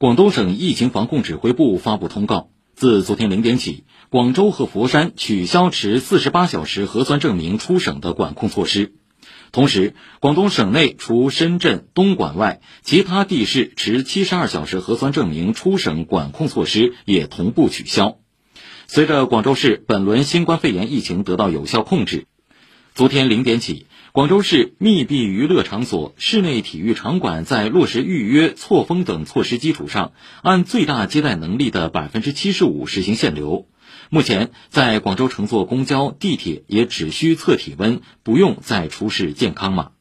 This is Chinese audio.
广东省疫情防控指挥部发布通告，自昨天零点起，广州和佛山取消持四十八小时核酸证明出省的管控措施。同时，广东省内除深圳、东莞外，其他地市持七十二小时核酸证明出省管控措施也同步取消。随着广州市本轮新冠肺炎疫情得到有效控制，昨天零点起。广州市密闭娱乐场所、室内体育场馆在落实预约、错峰等措施基础上，按最大接待能力的百分之七十五实行限流。目前，在广州乘坐公交、地铁也只需测体温，不用再出示健康码。